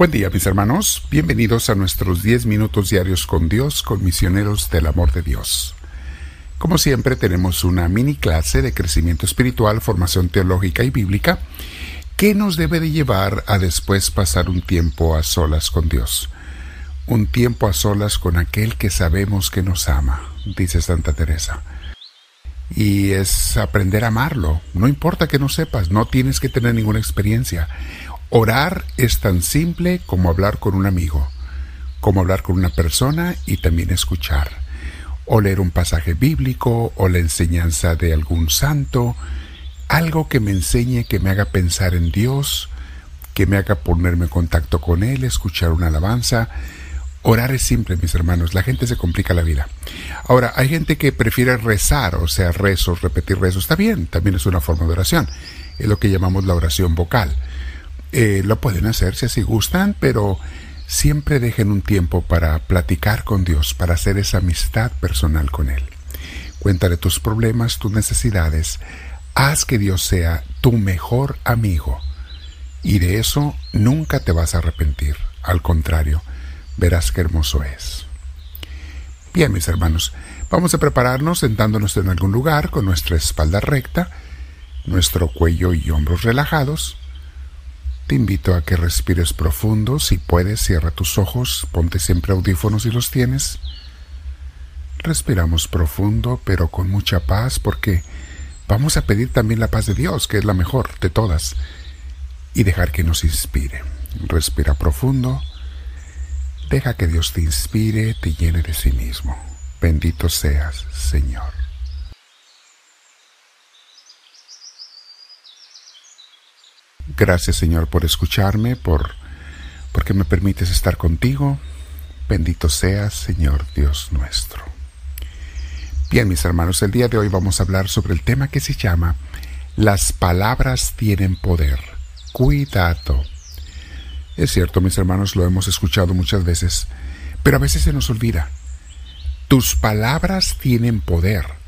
Buen día mis hermanos, bienvenidos a nuestros 10 minutos diarios con Dios, con misioneros del amor de Dios. Como siempre tenemos una mini clase de crecimiento espiritual, formación teológica y bíblica que nos debe de llevar a después pasar un tiempo a solas con Dios. Un tiempo a solas con aquel que sabemos que nos ama, dice Santa Teresa. Y es aprender a amarlo. No importa que no sepas, no tienes que tener ninguna experiencia. Orar es tan simple como hablar con un amigo, como hablar con una persona y también escuchar, o leer un pasaje bíblico o la enseñanza de algún santo, algo que me enseñe, que me haga pensar en Dios, que me haga ponerme en contacto con Él, escuchar una alabanza. Orar es simple, mis hermanos, la gente se complica la vida. Ahora, hay gente que prefiere rezar, o sea, rezos, repetir rezos, está bien, también es una forma de oración, es lo que llamamos la oración vocal. Eh, lo pueden hacer si así gustan, pero siempre dejen un tiempo para platicar con Dios, para hacer esa amistad personal con Él. Cuéntale tus problemas, tus necesidades. Haz que Dios sea tu mejor amigo. Y de eso nunca te vas a arrepentir. Al contrario, verás qué hermoso es. Bien, mis hermanos, vamos a prepararnos sentándonos en algún lugar con nuestra espalda recta, nuestro cuello y hombros relajados te invito a que respires profundo. Si puedes, cierra tus ojos, ponte siempre audífonos si los tienes. Respiramos profundo, pero con mucha paz, porque vamos a pedir también la paz de Dios, que es la mejor de todas, y dejar que nos inspire. Respira profundo. Deja que Dios te inspire, te llene de sí mismo. Bendito seas, Señor. Gracias Señor por escucharme, por porque me permites estar contigo. Bendito seas, Señor Dios nuestro. Bien, mis hermanos, el día de hoy vamos a hablar sobre el tema que se llama Las palabras tienen poder. Cuidado. Es cierto, mis hermanos, lo hemos escuchado muchas veces, pero a veces se nos olvida. Tus palabras tienen poder.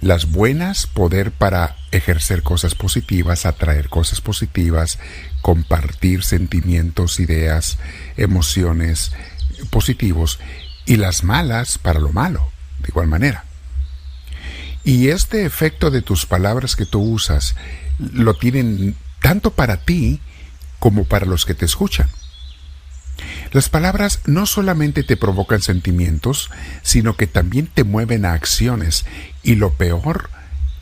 Las buenas, poder para ejercer cosas positivas, atraer cosas positivas, compartir sentimientos, ideas, emociones positivos. Y las malas para lo malo, de igual manera. Y este efecto de tus palabras que tú usas lo tienen tanto para ti como para los que te escuchan. Las palabras no solamente te provocan sentimientos, sino que también te mueven a acciones y lo peor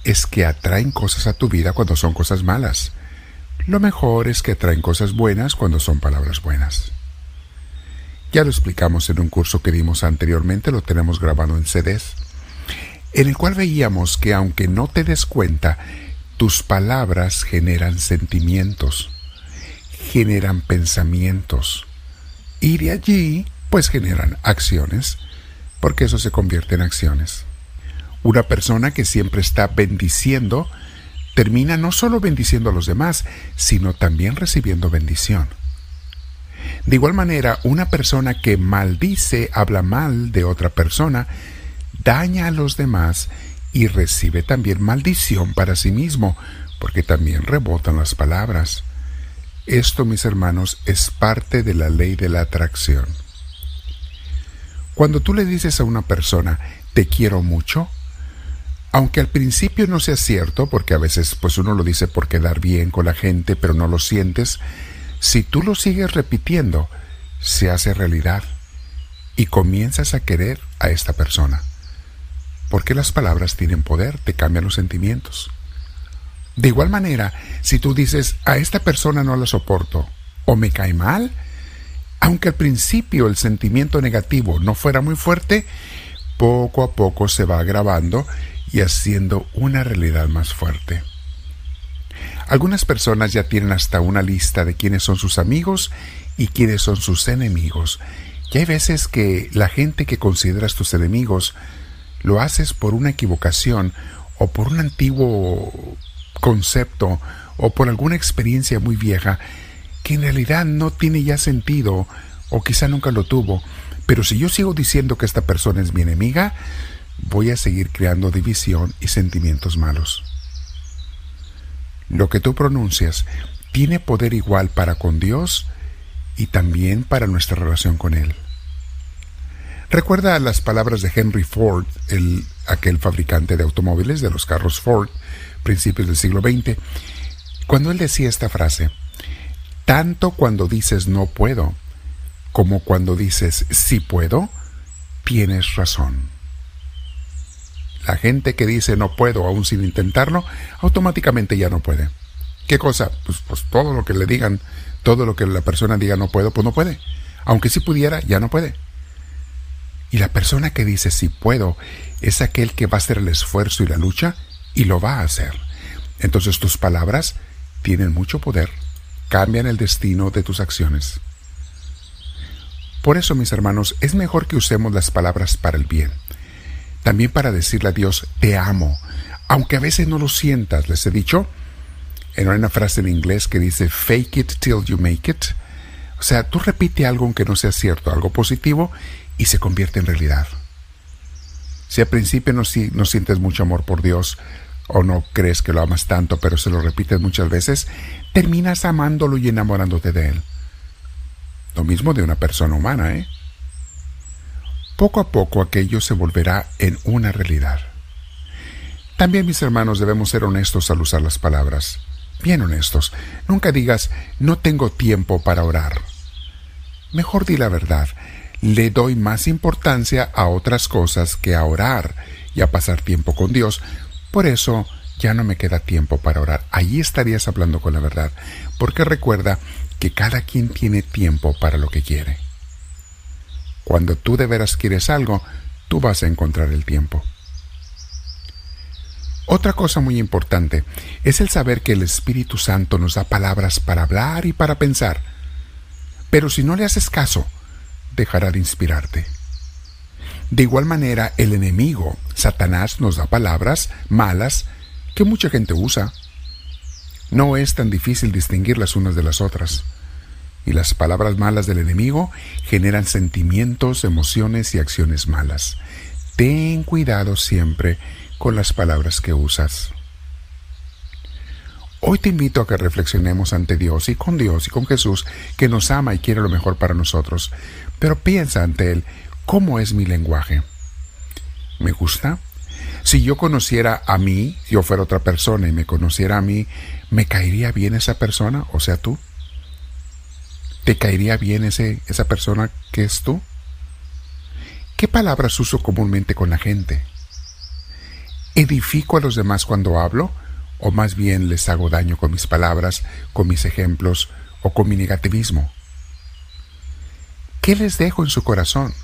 es que atraen cosas a tu vida cuando son cosas malas. Lo mejor es que atraen cosas buenas cuando son palabras buenas. Ya lo explicamos en un curso que dimos anteriormente, lo tenemos grabado en CDs, en el cual veíamos que aunque no te des cuenta, tus palabras generan sentimientos, generan pensamientos, y de allí, pues generan acciones, porque eso se convierte en acciones. Una persona que siempre está bendiciendo, termina no solo bendiciendo a los demás, sino también recibiendo bendición. De igual manera, una persona que maldice, habla mal de otra persona, daña a los demás y recibe también maldición para sí mismo, porque también rebotan las palabras. Esto, mis hermanos, es parte de la ley de la atracción. Cuando tú le dices a una persona, te quiero mucho, aunque al principio no sea cierto, porque a veces pues uno lo dice por quedar bien con la gente, pero no lo sientes, si tú lo sigues repitiendo, se hace realidad y comienzas a querer a esta persona. Porque las palabras tienen poder, te cambian los sentimientos. De igual manera, si tú dices, a esta persona no la soporto o me cae mal, aunque al principio el sentimiento negativo no fuera muy fuerte, poco a poco se va agravando y haciendo una realidad más fuerte. Algunas personas ya tienen hasta una lista de quiénes son sus amigos y quiénes son sus enemigos. Y hay veces que la gente que consideras tus enemigos lo haces por una equivocación o por un antiguo concepto o por alguna experiencia muy vieja que en realidad no tiene ya sentido o quizá nunca lo tuvo. Pero si yo sigo diciendo que esta persona es mi enemiga, voy a seguir creando división y sentimientos malos. Lo que tú pronuncias tiene poder igual para con Dios y también para nuestra relación con Él. Recuerda las palabras de Henry Ford, el, aquel fabricante de automóviles de los carros Ford, principios del siglo XX, cuando él decía esta frase, tanto cuando dices no puedo, como cuando dices sí puedo, tienes razón. La gente que dice no puedo aún sin intentarlo, automáticamente ya no puede. ¿Qué cosa? Pues, pues todo lo que le digan, todo lo que la persona diga no puedo, pues no puede. Aunque si pudiera, ya no puede. Y la persona que dice sí puedo es aquel que va a hacer el esfuerzo y la lucha y lo va a hacer. Entonces tus palabras tienen mucho poder, cambian el destino de tus acciones. Por eso, mis hermanos, es mejor que usemos las palabras para el bien. También para decirle a Dios, te amo, aunque a veces no lo sientas. Les he dicho, en una frase en inglés que dice, fake it till you make it. O sea, tú repite algo aunque no sea cierto, algo positivo, y se convierte en realidad. Si al principio no, no sientes mucho amor por Dios o no crees que lo amas tanto, pero se lo repites muchas veces, terminas amándolo y enamorándote de Él. Lo mismo de una persona humana, ¿eh? Poco a poco aquello se volverá en una realidad. También, mis hermanos, debemos ser honestos al usar las palabras. Bien honestos. Nunca digas, no tengo tiempo para orar. Mejor di la verdad le doy más importancia a otras cosas que a orar y a pasar tiempo con Dios. Por eso ya no me queda tiempo para orar. Allí estarías hablando con la verdad, porque recuerda que cada quien tiene tiempo para lo que quiere. Cuando tú de veras quieres algo, tú vas a encontrar el tiempo. Otra cosa muy importante es el saber que el Espíritu Santo nos da palabras para hablar y para pensar. Pero si no le haces caso, dejará de inspirarte. De igual manera, el enemigo, Satanás, nos da palabras malas que mucha gente usa. No es tan difícil distinguir las unas de las otras. Y las palabras malas del enemigo generan sentimientos, emociones y acciones malas. Ten cuidado siempre con las palabras que usas. Hoy te invito a que reflexionemos ante Dios y con Dios y con Jesús, que nos ama y quiere lo mejor para nosotros. Pero piensa ante Él, ¿cómo es mi lenguaje? ¿Me gusta? Si yo conociera a mí, yo fuera otra persona y me conociera a mí, ¿me caería bien esa persona, o sea tú? ¿Te caería bien ese, esa persona que es tú? ¿Qué palabras uso comúnmente con la gente? ¿Edifico a los demás cuando hablo? O más bien les hago daño con mis palabras, con mis ejemplos o con mi negativismo? ¿Qué les dejo en su corazón?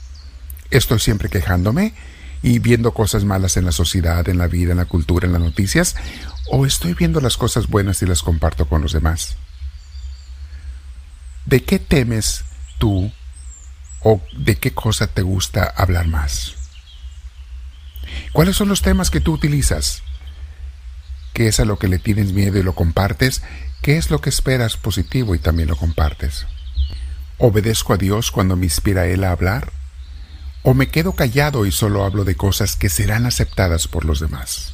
¿Estoy siempre quejándome y viendo cosas malas en la sociedad, en la vida, en la cultura, en las noticias? ¿O estoy viendo las cosas buenas y las comparto con los demás? ¿De qué temes tú o de qué cosa te gusta hablar más? ¿Cuáles son los temas que tú utilizas? Qué es a lo que le tienes miedo y lo compartes, qué es lo que esperas positivo y también lo compartes. ¿Obedezco a Dios cuando me inspira Él a hablar? ¿O me quedo callado y solo hablo de cosas que serán aceptadas por los demás?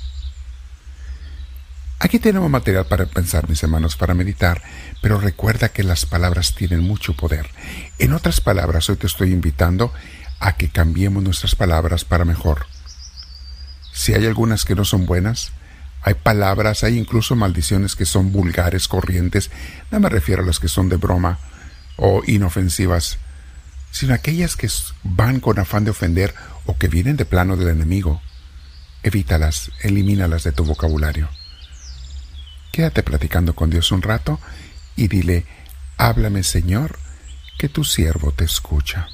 Aquí tenemos material para pensar, mis hermanos, para meditar, pero recuerda que las palabras tienen mucho poder. En otras palabras, hoy te estoy invitando a que cambiemos nuestras palabras para mejor. Si hay algunas que no son buenas, hay palabras, hay incluso maldiciones que son vulgares, corrientes. No me refiero a las que son de broma o inofensivas, sino aquellas que van con afán de ofender o que vienen de plano del enemigo. Evítalas, elimínalas de tu vocabulario. Quédate platicando con Dios un rato y dile, háblame Señor, que tu siervo te escucha.